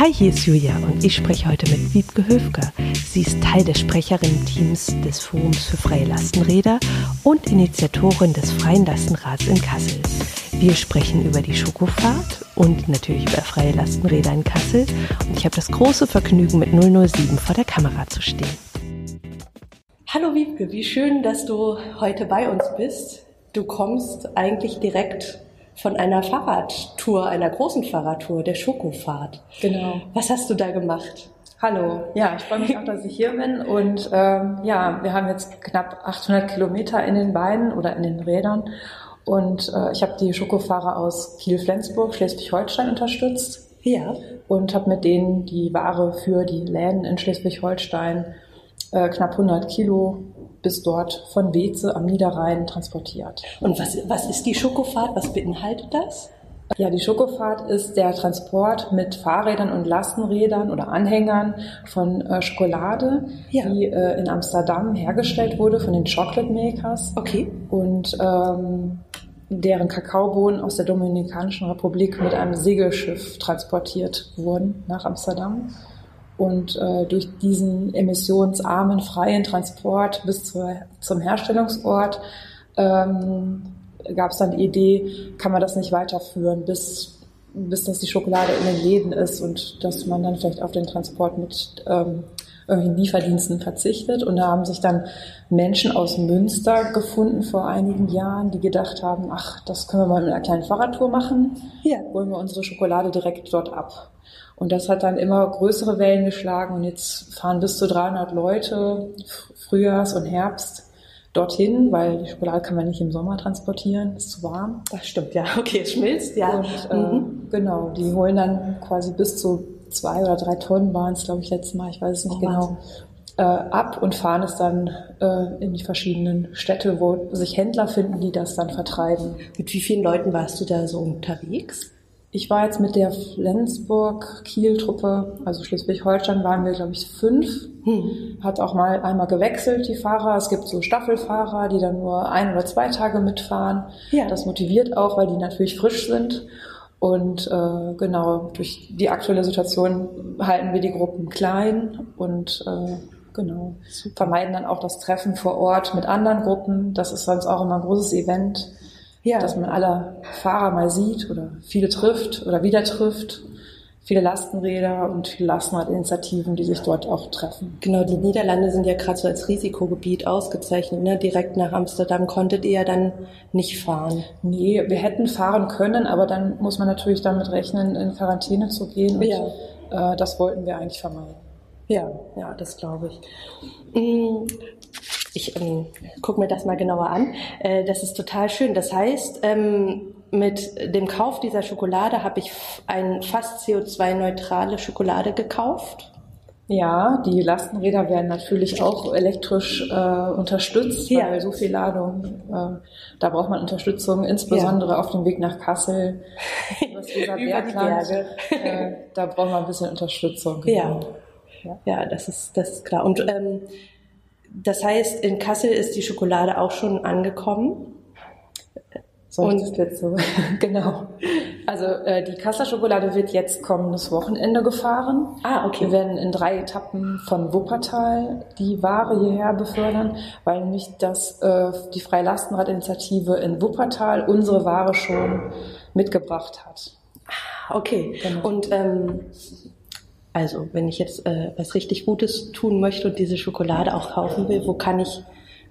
Hi, hier ist Julia und ich spreche heute mit Wiebke Höfger. Sie ist Teil des Sprecherinnen-Teams des Forums für freie Lastenräder und Initiatorin des Freien Lastenrads in Kassel. Wir sprechen über die Schokofahrt und natürlich über freie Lastenräder in Kassel und ich habe das große Vergnügen, mit 007 vor der Kamera zu stehen. Hallo Wiebke, wie schön, dass du heute bei uns bist. Du kommst eigentlich direkt von einer Fahrradtour, einer großen Fahrradtour, der Schokofahrt. Genau. Was hast du da gemacht? Hallo, ja, ich freue mich auch, dass ich hier bin und ähm, ja, wir haben jetzt knapp 800 Kilometer in den Beinen oder in den Rädern und äh, ich habe die Schokofahrer aus Kiel-Flensburg, Schleswig-Holstein unterstützt. Ja. Und habe mit denen die Ware für die Läden in Schleswig-Holstein äh, knapp 100 Kilo bis dort von Weze am Niederrhein transportiert. Und was, was ist die Schokofahrt? Was beinhaltet das? Ja, die Schokofahrt ist der Transport mit Fahrrädern und Lastenrädern oder Anhängern von äh, Schokolade, Ja. die äh, in Amsterdam hergestellt wurde von den Chocolate Makers Okay. und ähm, deren Kakaobohnen aus der Dominikanischen Republik mit einem Segelschiff transportiert wurden nach Amsterdam. Und äh, durch diesen emissionsarmen, freien Transport bis zur, zum Herstellungsort ähm, gab es dann die Idee, kann man das nicht weiterführen, bis, bis das die Schokolade in den Läden ist und dass man dann vielleicht auf den Transport mit ähm, irgendwelchen Lieferdiensten verzichtet. Und da haben sich dann Menschen aus Münster gefunden vor einigen Jahren, die gedacht haben, ach, das können wir mal mit einer kleinen Fahrradtour machen. Ja. Holen wir unsere Schokolade direkt dort ab. Und das hat dann immer größere Wellen geschlagen und jetzt fahren bis zu 300 Leute Frühjahrs und Herbst dorthin, weil die Schokolade kann man nicht im Sommer transportieren, ist zu warm. Das stimmt, ja. Okay, es schmilzt, ja. Und äh, Mhm. genau, die holen dann quasi bis zu zwei oder drei Tonnen waren es, glaube ich, letztes Mal, ich weiß es nicht Oh, genau, äh, ab und fahren es dann äh, in die verschiedenen Städte, wo sich Händler finden, die das dann vertreiben. Mit wie vielen Leuten warst du da so unterwegs? Ich war jetzt mit der Flensburg-Kiel-Truppe, also Schleswig-Holstein, waren wir, glaube ich, fünf. Hm. Hat auch mal einmal gewechselt, die Fahrer. Es gibt so Staffelfahrer, die dann nur ein oder zwei Tage mitfahren. Ja. Das motiviert auch, weil die natürlich frisch sind. Und äh, genau, durch die aktuelle Situation halten wir die Gruppen klein und äh, genau, vermeiden dann auch das Treffen vor Ort mit anderen Gruppen. Das ist sonst auch immer ein großes Event Ja. dass man alle Fahrer mal sieht oder viele trifft oder wieder trifft. Viele Lastenräder und viele Lastenradinitiativen, die sich dort auch treffen. Genau, die Niederlande sind ja gerade so als Risikogebiet ausgezeichnet. Ne? Direkt nach Amsterdam konntet ihr ja dann nicht fahren. Nee, wir hätten fahren können, aber dann muss man natürlich damit rechnen, in Quarantäne zu gehen. Und Ja. äh, das wollten wir eigentlich vermeiden. Ja, ja, das glaube ich. Mm, Ich ähm, gucke mir das mal genauer an. Äh, das ist total schön. Das heißt, ähm, mit dem Kauf dieser Schokolade habe ich f- ein fast CO2-neutrale Schokolade gekauft. Ja, die Lastenräder werden natürlich auch elektrisch äh, unterstützt, Ja. weil so viel Ladung, äh, da braucht man Unterstützung, insbesondere auf dem Weg nach Kassel, Über die Weserbergland, Berge. äh, da braucht man ein bisschen Unterstützung. Ja. genau. Ja. Ja, das ist, das ist klar. Und ähm, das heißt, in Kassel ist die Schokolade auch schon angekommen. Ich Und- jetzt so? genau. Also äh, die Kasseler Schokolade wird jetzt kommendes Wochenende gefahren. Ah, okay. Wir werden in drei Etappen von Wuppertal die Ware hierher befördern, weil nämlich das, äh, die Freie Lastenradinitiative in Wuppertal unsere Ware schon mitgebracht hat. Okay. Genau. Und ähm, also, wenn ich jetzt äh, was richtig Gutes tun möchte und diese Schokolade auch kaufen will, wo kann ich,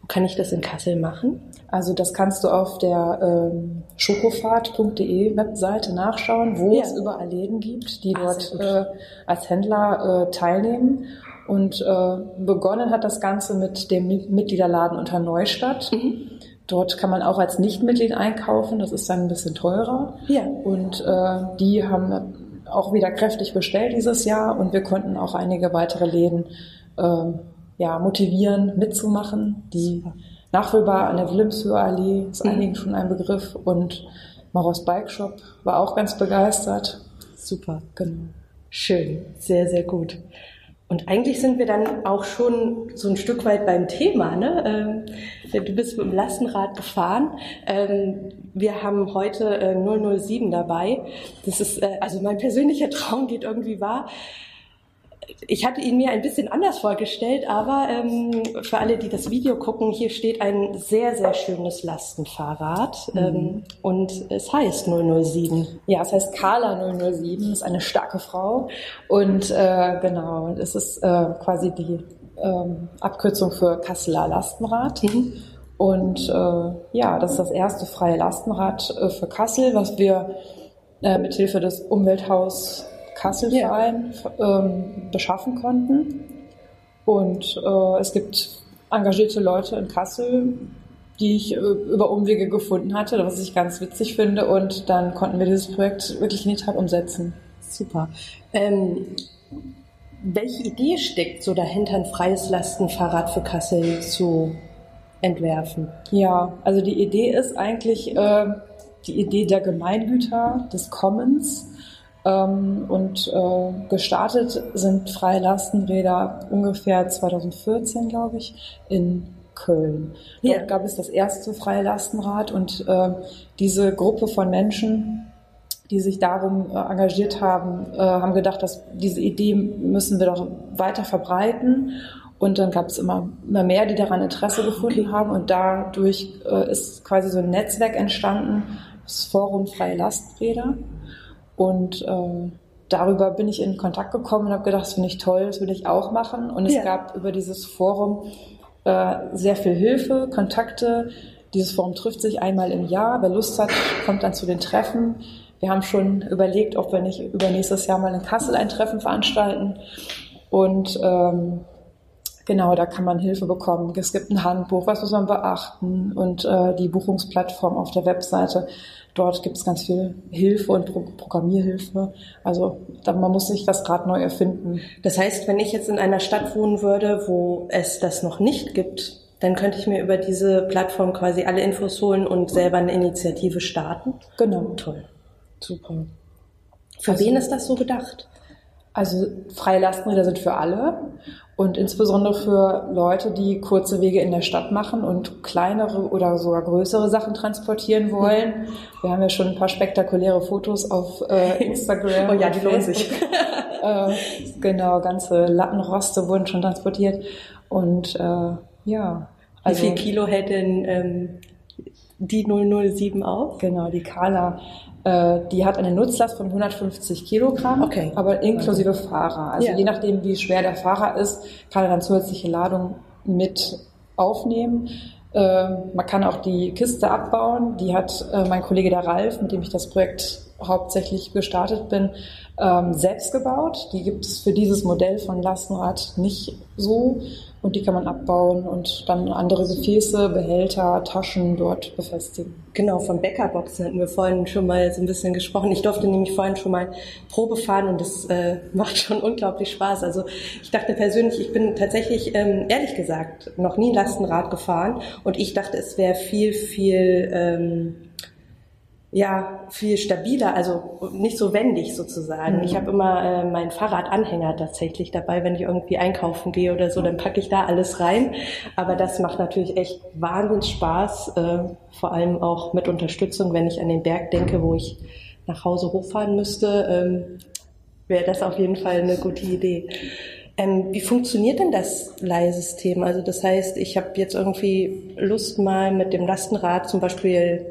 wo kann ich das in Kassel machen? Also das kannst du auf der ähm, schokofahrt.de Webseite nachschauen, wo Ja. es überall Läden gibt, die Ah, dort äh, als Händler äh, teilnehmen. Und äh, begonnen hat das Ganze mit dem Mi- Mitgliederladen unter Neustadt. Mhm. Dort kann man auch als Nichtmitglied einkaufen, das ist dann ein bisschen teurer. Ja. Und äh, die haben auch wieder kräftig bestellt dieses Jahr und wir konnten auch einige weitere Läden ähm, ja, motivieren, mitzumachen. Die Nachfüllbar an der Wilhelmshöher Allee ist Mhm. einigen schon ein Begriff und Maros Bike Shop war auch ganz begeistert. Super. Genau. Schön. Sehr, sehr gut. Und eigentlich sind wir dann auch schon so ein Stück weit beim Thema. Ne? Ähm, Du bist mit dem Lastenrad gefahren. Ähm, wir haben heute äh, 007 dabei. Das ist, äh, also mein persönlicher Traum geht irgendwie wahr ich hatte ihn mir ein bisschen anders vorgestellt, aber ähm, für alle, die das Video gucken, hier steht ein sehr, sehr schönes Lastenfahrrad mhm. ähm, und es heißt 007. Ja, es heißt Carla 007, ist eine starke Frau und äh, genau, es ist äh, quasi die ähm, Abkürzung für Kasseler Lastenrad. Mhm. Und äh, ja, das ist das erste freie Lastenrad äh, für Kassel, was wir äh, mit Hilfe des Umwelthaus Kasselverein ja. ähm, beschaffen konnten. Und äh, es gibt engagierte Leute in Kassel, die ich äh, über Umwege gefunden hatte, was ich ganz witzig finde. Und dann konnten wir dieses Projekt wirklich in die Tat umsetzen. Super. Ähm, welche Idee steckt so dahinter, ein freies Lastenfahrrad für Kassel zu entwerfen? Ja, also die Idee ist eigentlich äh, die Idee der Gemeingüter, des Commons ähm, und äh, gestartet sind freie Lastenräder ungefähr 2014, glaube ich, in Köln. Dort ja. gab es das erste freie Lastenrad und äh, diese Gruppe von Menschen, die sich darum äh, engagiert haben, äh, haben gedacht, dass diese Idee müssen wir doch weiter verbreiten. Und dann gab es immer, immer mehr, die daran Interesse gefunden haben. Und dadurch äh, ist quasi so ein Netzwerk entstanden, das Forum Freie Lasträder. Und äh, darüber bin ich in Kontakt gekommen und habe gedacht, das finde ich toll, das will ich auch machen. Und es ja. gab über dieses Forum äh, sehr viel Hilfe, Kontakte. Dieses Forum trifft sich einmal im Jahr. Wer Lust hat, kommt dann zu den Treffen. Wir haben schon überlegt, ob wir nicht übernächstes Jahr mal in Kassel ein Treffen veranstalten. Und ähm, genau, da kann man Hilfe bekommen. Es gibt ein Handbuch, was muss man beachten und äh, die Buchungsplattform auf der Webseite. Dort gibt es ganz viel Hilfe und Pro Programmierhilfe. Also da, man muss sich das Rad neu erfinden. Das heißt, wenn ich jetzt in einer Stadt wohnen würde, wo es das noch nicht gibt, dann könnte ich mir über diese Plattform quasi alle Infos holen und selber eine Initiative starten. Genau. Toll. Super. Für also, wen ist das so gedacht? Also freie Lastenräder sind für alle und insbesondere für Leute, die kurze Wege in der Stadt machen und kleinere oder sogar größere Sachen transportieren wollen. Wir haben ja schon ein paar spektakuläre Fotos auf äh, Instagram. oh ja, die lohnen sich. äh, genau, ganze Lattenroste wurden schon transportiert. Und äh, ja. Also, Wie viel Kilo hält denn ähm, die 007 auf? Genau, die Kala äh, die hat eine Nutzlast von 150 Kilogramm, okay. aber inklusive Fahrer. Also ja. je nachdem, wie schwer der Fahrer ist, kann er dann zusätzliche Ladung mit aufnehmen. Äh, man kann auch die Kiste abbauen. Die hat äh, mein Kollege der Ralf, mit dem ich das Projekt hauptsächlich gestartet bin, ähm, selbst gebaut. Die gibt es für dieses Modell von Lastenrad nicht so und die kann man abbauen und dann andere Gefäße, Behälter, Taschen dort befestigen. Genau, von Bäckerboxen hatten wir vorhin schon mal so ein bisschen gesprochen. Ich durfte nämlich vorhin schon mal Probe fahren und das äh, macht schon unglaublich Spaß. Also ich dachte persönlich, ich bin tatsächlich, ähm, ehrlich gesagt, noch nie Lastenrad gefahren und ich dachte, es wäre viel, viel... Ähm, ja viel stabiler, also nicht so wendig sozusagen. Mhm. Ich habe immer äh, meinen Fahrradanhänger tatsächlich dabei, wenn ich irgendwie einkaufen gehe oder so, dann packe ich da alles rein. Aber das macht natürlich echt wahnsinnig Spaß, äh, vor allem auch mit Unterstützung, wenn ich an den Berg denke, wo ich nach Hause hochfahren müsste, ähm, wäre das auf jeden Fall eine gute Idee. Ähm, wie funktioniert denn das Leihsystem? Also das heißt, ich habe jetzt irgendwie Lust mal mit dem Lastenrad zum Beispiel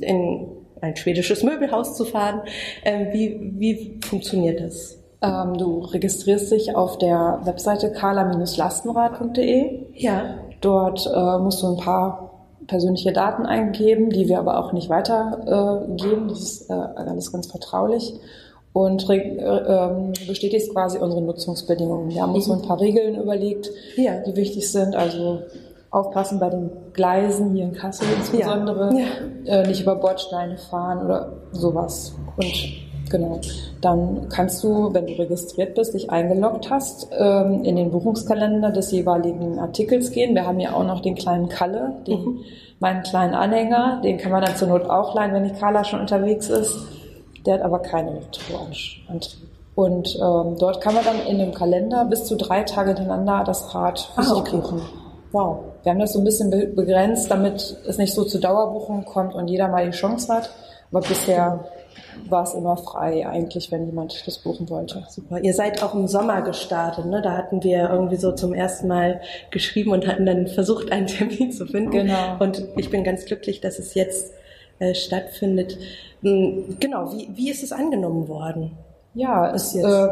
in ein schwedisches Möbelhaus zu fahren. Ähm, wie, wie funktioniert das? Ähm, du registrierst dich auf der Webseite kala-lastenrad.de. Ja. Dort äh, musst du ein paar persönliche Daten eingeben, die wir aber auch nicht weitergeben. Äh, das ist äh, alles ganz vertraulich. Und äh, ähm, bestätigst quasi unsere Nutzungsbedingungen. Wir haben uns so ein paar Regeln überlegt, ja. die wichtig sind. Also aufpassen bei den Gleisen hier in Kassel insbesondere, ja. Äh, nicht über Bordsteine fahren oder sowas. Und genau, dann kannst du, wenn du registriert bist, dich eingeloggt hast, ähm, in den Buchungskalender des jeweiligen Artikels gehen. Wir haben ja auch noch den kleinen Kalle, den, mhm. meinen kleinen Anhänger, den kann man dann zur Not auch leihen, wenn die Carla schon unterwegs ist. Der hat aber keinen Elektroantrieb. Und ähm, dort kann man dann in dem Kalender bis zu drei Tage hintereinander das Rad ah, okay. Wow. Wir haben das so ein bisschen begrenzt, damit es nicht so zu Dauerbuchungen kommt und jeder mal die Chance hat. Aber bisher war es immer frei eigentlich, wenn jemand das buchen wollte. Super. Ihr seid auch im Sommer gestartet, ne? Da hatten wir irgendwie so zum ersten Mal geschrieben und hatten dann versucht, einen Termin zu finden. Genau. Und ich bin ganz glücklich, dass es jetzt äh, stattfindet. Hm, genau. Wie, wie ist es angenommen worden? Ja, es, äh,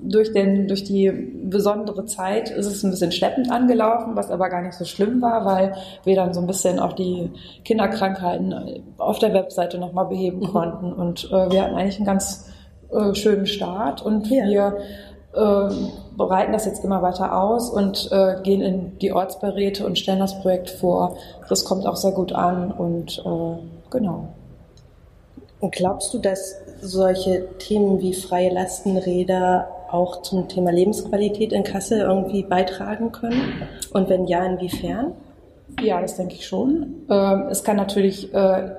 durch, den, durch die besondere Zeit ist es ein bisschen schleppend angelaufen, was aber gar nicht so schlimm war, weil wir dann so ein bisschen auch die Kinderkrankheiten auf der Webseite nochmal beheben mhm. konnten. Und äh, wir hatten eigentlich einen ganz äh, schönen Start und ja. wir äh, bereiten das jetzt immer weiter aus und äh, gehen in die Ortsberäte und stellen das Projekt vor. Das kommt auch sehr gut an und äh, genau. Und glaubst du, dass solche Themen wie freie Lastenräder auch zum Thema Lebensqualität in Kassel irgendwie beitragen können? Und wenn ja, inwiefern? Ja, das denke ich schon. Ähm, es kann natürlich äh,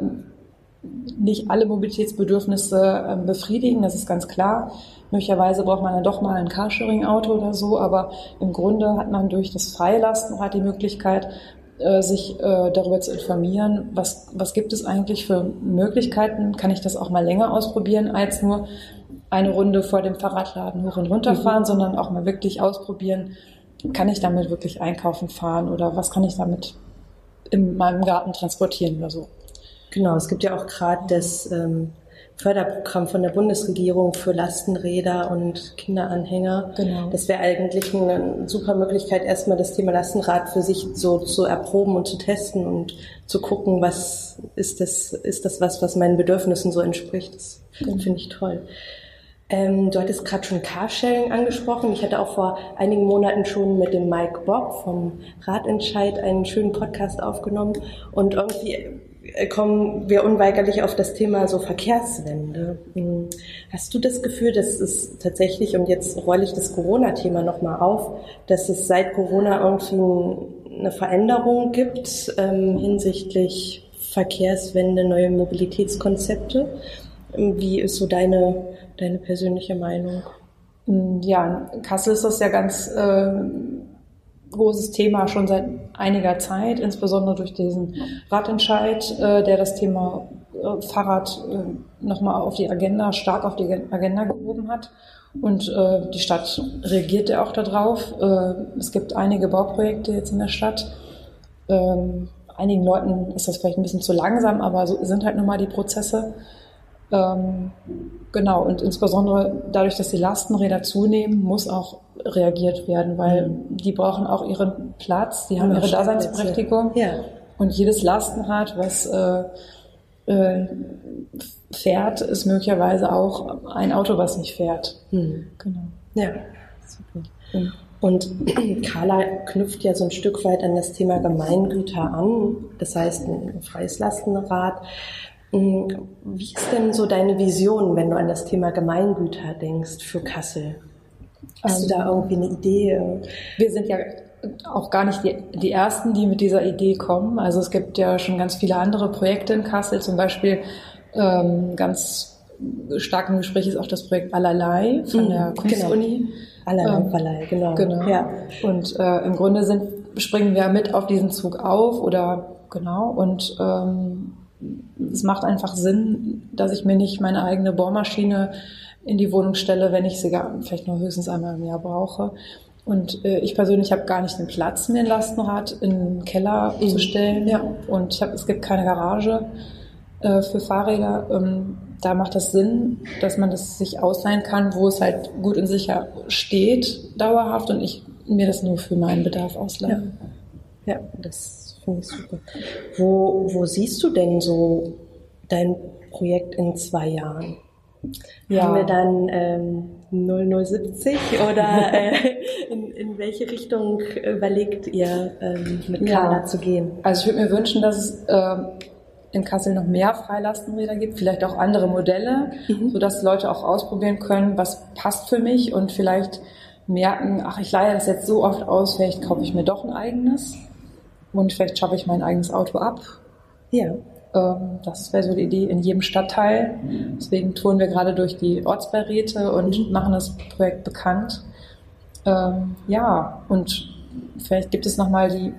nicht alle Mobilitätsbedürfnisse ähm, befriedigen, das ist ganz klar. Möglicherweise braucht man dann doch mal ein Carsharing-Auto oder so, aber im Grunde hat man durch das freie Lastenrad die Möglichkeit, äh, sich äh, darüber zu informieren, was, was gibt es eigentlich für Möglichkeiten, kann ich das auch mal länger ausprobieren, als nur eine Runde vor dem Fahrradladen hoch und runter mhm. fahren, mhm. sondern auch mal wirklich ausprobieren, kann ich damit wirklich einkaufen fahren oder was kann ich damit in meinem Garten transportieren oder so. Genau, es gibt ja auch gerade das ähm, Förderprogramm von der Bundesregierung für Lastenräder und Kinderanhänger. Genau. Das wäre eigentlich eine super Möglichkeit, erstmal das Thema Lastenrad für sich so zu erproben und zu testen und zu gucken, was ist das, ist das was, was meinen Bedürfnissen so entspricht. Das genau. finde ich toll. Ähm, du hattest gerade schon Carsharing angesprochen. Ich hatte auch vor einigen Monaten schon mit dem Mike Bob vom Radentscheid einen schönen Podcast aufgenommen und irgendwie kommen wir unweigerlich auf das Thema so Verkehrswende. Hm. Hast du das Gefühl, dass es tatsächlich, und jetzt rolle ich das Corona-Thema nochmal auf, dass es seit Corona irgendwie eine Veränderung gibt ähm, hinsichtlich Verkehrswende, neue Mobilitätskonzepte? Wie ist so deine, deine persönliche Meinung? Hm, ja, in Kassel ist das ja ganz äh, großes Thema schon seit einiger Zeit, insbesondere durch diesen Radentscheid, äh, der das Thema äh, Fahrrad äh, nochmal auf die Agenda, stark auf die Agenda gehoben hat. Und die Stadt reagiert ja auch darauf. Es gibt einige Bauprojekte jetzt in der Stadt. Ähm, einigen Leuten ist das vielleicht ein bisschen zu langsam, aber so sind halt nun mal die Prozesse. Ähm, genau, und insbesondere dadurch, dass die Lastenräder zunehmen, muss auch reagiert werden, weil mhm. die brauchen auch ihren Platz, die haben ihre Daseinsberechtigung. Ja. Und jedes Lastenrad, was äh, äh, fährt, ist möglicherweise auch ein Auto, was nicht fährt. Mhm. Genau. Ja, super. Mhm. Und Carla knüpft ja so ein Stück weit an das Thema Gemeingüter an, das heißt ein freies Lastenrad. Hm, wie ist denn so deine Vision, wenn du an das Thema Gemeingüter denkst für Kassel? Hast du da ähm, irgendwie eine Idee? Wir sind ja auch gar nicht die, die Ersten, die mit dieser Idee kommen. Also es gibt ja schon ganz viele andere Projekte in Kassel, zum Beispiel ähm, ganz stark im Gespräch ist auch das Projekt Allerlei von mhm, der Kunstuni. Genau. Allerlei, ähm, Allerlei, genau. genau. Ja. Und äh, im Grunde sind, springen wir mit auf diesen Zug auf oder genau und ähm, es macht einfach Sinn, dass ich mir nicht meine eigene Bohrmaschine in die Wohnung stelle, wenn ich sie gar, vielleicht nur höchstens einmal im Jahr brauche. Und äh, ich persönlich habe gar nicht den Platz, mir ein Lastenrad in den Keller mhm. zu stellen. Ja. Und ich hab, es gibt keine Garage äh, für Fahrräder. Ähm, da macht das Sinn, dass man das sich ausleihen kann, wo es halt gut und sicher steht, dauerhaft, und ich mir das nur für meinen Bedarf ausleihe. Ja, ja das Finde ich super. Wo, wo siehst du denn so dein Projekt in zwei Jahren? Ja. Haben wir dann ähm, 0070 oder äh, in, in welche Richtung überlegt ihr ähm, mit Carla ja. zu gehen? Also ich würde mir wünschen, dass es äh, in Kassel noch mehr Freilastenräder gibt, vielleicht auch andere Modelle, mhm. sodass Leute auch ausprobieren können, was passt für mich und vielleicht merken, ach, ich leihe das jetzt so oft aus, vielleicht kaufe ich mir doch ein eigenes und vielleicht schaffe ich mein eigenes Auto ab. Ja. Ähm, das wäre so die Idee in jedem Stadtteil. Deswegen touren wir gerade durch die Ortsbeiräte und mhm. machen das Projekt bekannt. Ähm, ja, und vielleicht gibt es nochmal die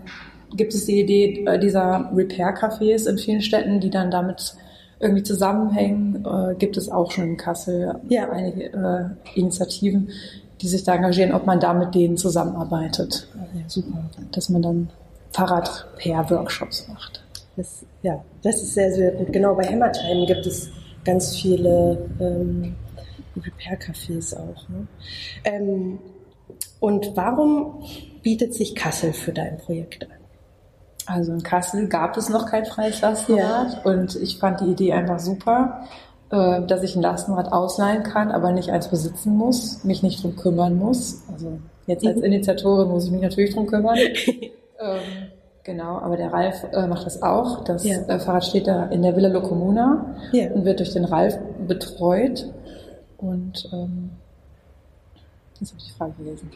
gibt es die Idee äh, dieser Repair-Cafés in vielen Städten, die dann damit irgendwie zusammenhängen. Äh, gibt es auch schon in Kassel ja. einige äh, Initiativen, die sich da engagieren, ob man da mit denen zusammenarbeitet. Ja, super. Dass man dann Fahrrad-Repair-Workshops macht. Das, ja, das ist sehr, sehr gut. Genau, bei Hammertime gibt es ganz viele ähm, Repair-Cafés auch. Ne? Ähm, und warum bietet sich Kassel für dein Projekt an? Also in Kassel gab es noch kein freies Lastenrad ja. und ich fand die Idee einfach super, äh, dass ich ein Lastenrad ausleihen kann, aber nicht eins besitzen muss, mich nicht drum kümmern muss. Also jetzt als mhm. Initiatorin muss ich mich natürlich drum kümmern. ähm, genau, aber der Ralf äh, macht das auch. Das ja. äh, Fahrrad steht da in der Villa Locomuna ja. und wird durch den Ralf betreut. Und ähm, Jetzt habe ich die Frage vergessen.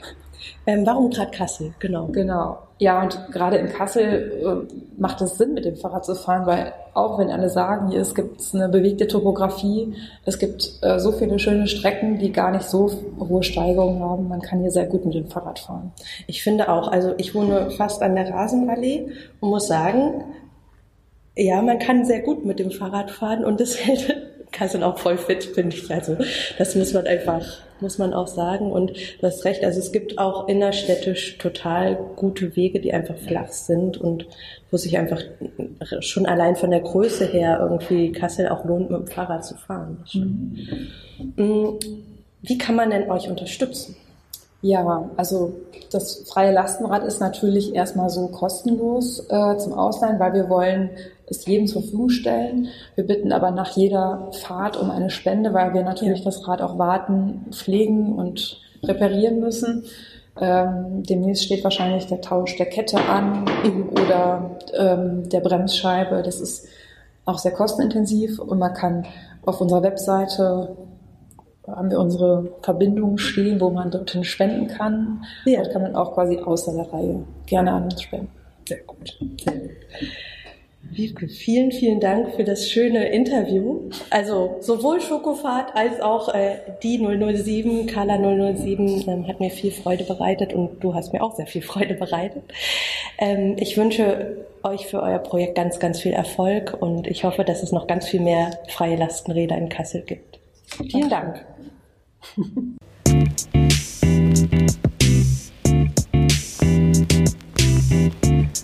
Ähm, warum gerade Kassel? Genau. Genau. Ja, und gerade in Kassel äh, macht es Sinn, mit dem Fahrrad zu fahren, weil auch wenn alle sagen, hier es gibt eine bewegte Topografie, es gibt äh, so viele schöne Strecken, die gar nicht so hohe Steigungen haben, man kann hier sehr gut mit dem Fahrrad fahren. Ich finde auch, also ich wohne fast an der Rasenallee und muss sagen, ja, man kann sehr gut mit dem Fahrrad fahren und das hält Kassel auch voll fit, finde ich. Also das muss man einfach, muss man auch sagen. Und du hast recht, also es gibt auch innerstädtisch total gute Wege, die einfach flach sind und wo sich einfach schon allein von der Größe her irgendwie Kassel auch lohnt, mit dem Fahrrad zu fahren. Mhm. Wie kann man denn euch unterstützen? Ja, also das freie Lastenrad ist natürlich erstmal so kostenlos äh, zum Ausleihen, weil wir wollen es jedem zur Verfügung stellen. Wir bitten aber nach jeder Fahrt um eine Spende, weil wir natürlich ja. das Rad auch warten, pflegen und reparieren müssen. Ähm, demnächst steht wahrscheinlich der Tausch der Kette an oder ähm, der Bremsscheibe. Das ist auch sehr kostenintensiv und man kann auf unserer Webseite haben wir unsere Verbindungen stehen, wo man dorthin spenden kann. Ja. Dort kann man auch quasi außer der Reihe gerne an uns spenden. Sehr gut. Sehr gut. Wiebke, vielen, vielen Dank für das schöne Interview. Also sowohl Schokofahrt als auch äh, die 007, Carla 007 ähm, hat mir viel Freude bereitet und du hast mir auch sehr viel Freude bereitet. Ähm, ich wünsche euch für euer Projekt ganz, ganz viel Erfolg und ich hoffe, dass es noch ganz viel mehr freie Lastenräder in Kassel gibt. Vielen Dank. Dank.